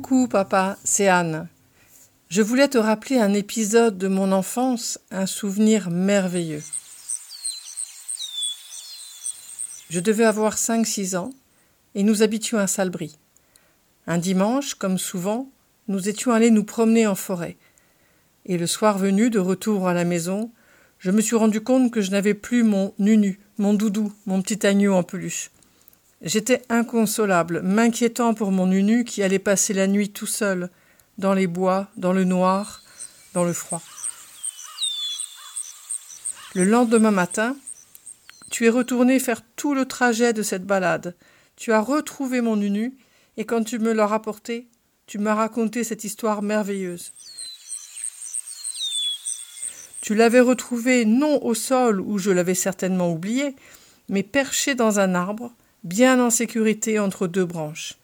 Coucou papa, c'est Anne. Je voulais te rappeler un épisode de mon enfance, un souvenir merveilleux. Je devais avoir 5-6 ans et nous habitions à Salbris. Un dimanche, comme souvent, nous étions allés nous promener en forêt. Et le soir venu, de retour à la maison, je me suis rendu compte que je n'avais plus mon nunu, mon doudou, mon petit agneau en peluche. J'étais inconsolable, m'inquiétant pour mon nunu qui allait passer la nuit tout seul, dans les bois, dans le noir, dans le froid. Le lendemain matin, tu es retourné faire tout le trajet de cette balade. Tu as retrouvé mon nunu, et quand tu me l'as rapporté, tu m'as raconté cette histoire merveilleuse. Tu l'avais retrouvé non au sol où je l'avais certainement oublié, mais perché dans un arbre, bien en sécurité entre deux branches.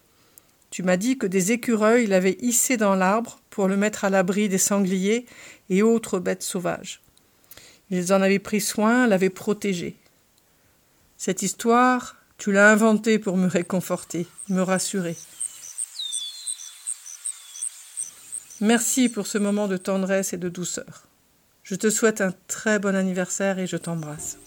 Tu m'as dit que des écureuils l'avaient hissé dans l'arbre pour le mettre à l'abri des sangliers et autres bêtes sauvages. Ils en avaient pris soin, l'avaient protégé. Cette histoire, tu l'as inventée pour me réconforter, me rassurer. Merci pour ce moment de tendresse et de douceur. Je te souhaite un très bon anniversaire et je t'embrasse.